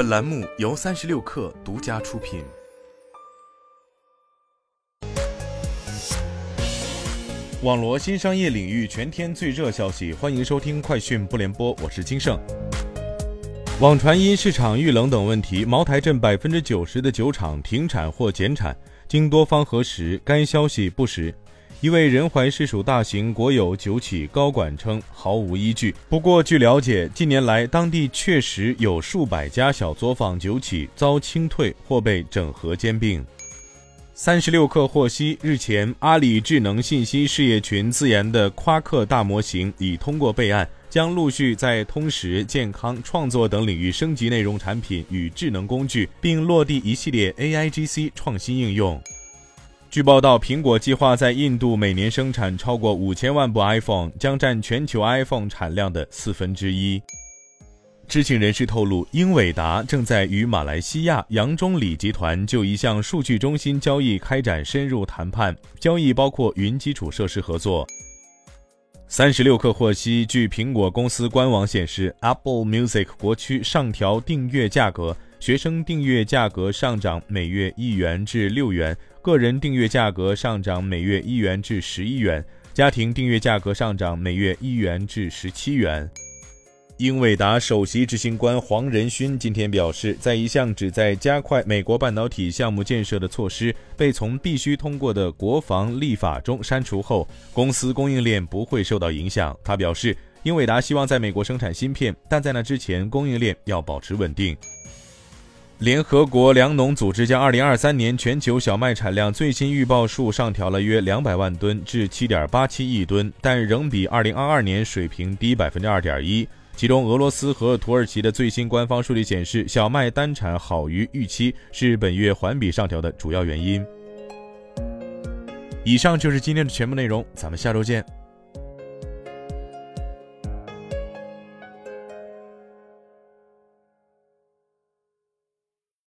本栏目由三十六氪独家出品。网罗新商业领域全天最热消息，欢迎收听快讯不联播，我是金盛。网传因市场遇冷等问题，茅台镇百分之九十的酒厂停产或减产，经多方核实，该消息不实。一位仁怀市属大型国有酒企高管称毫无依据。不过，据了解，近年来当地确实有数百家小作坊酒企遭清退或被整合兼并。三十六氪获悉，日前阿里智能信息事业群自研的夸克大模型已通过备案，将陆续在通识、健康、创作等领域升级内容产品与智能工具，并落地一系列 AIGC 创新应用。据报道，苹果计划在印度每年生产超过五千万部 iPhone，将占全球 iPhone 产量的四分之一。知情人士透露，英伟达正在与马来西亚杨忠礼集团就一项数据中心交易开展深入谈判，交易包括云基础设施合作。三十六氪获悉，据苹果公司官网显示，Apple Music 国区上调订阅价格，学生订阅价格上涨每月一元至六元。个人订阅价格上涨每月一元至十一元，家庭订阅价格上涨每月一元至十七元。英伟达首席执行官黄仁勋今天表示，在一项旨在加快美国半导体项目建设的措施被从必须通过的国防立法中删除后，公司供应链不会受到影响。他表示，英伟达希望在美国生产芯片，但在那之前，供应链要保持稳定。联合国粮农组织将2023年全球小麦产量最新预报数上调了约200万吨至7.87亿吨，但仍比2022年水平低2.1%。其中，俄罗斯和土耳其的最新官方数据显示，小麦单产好于预期，是本月环比上调的主要原因。以上就是今天的全部内容，咱们下周见。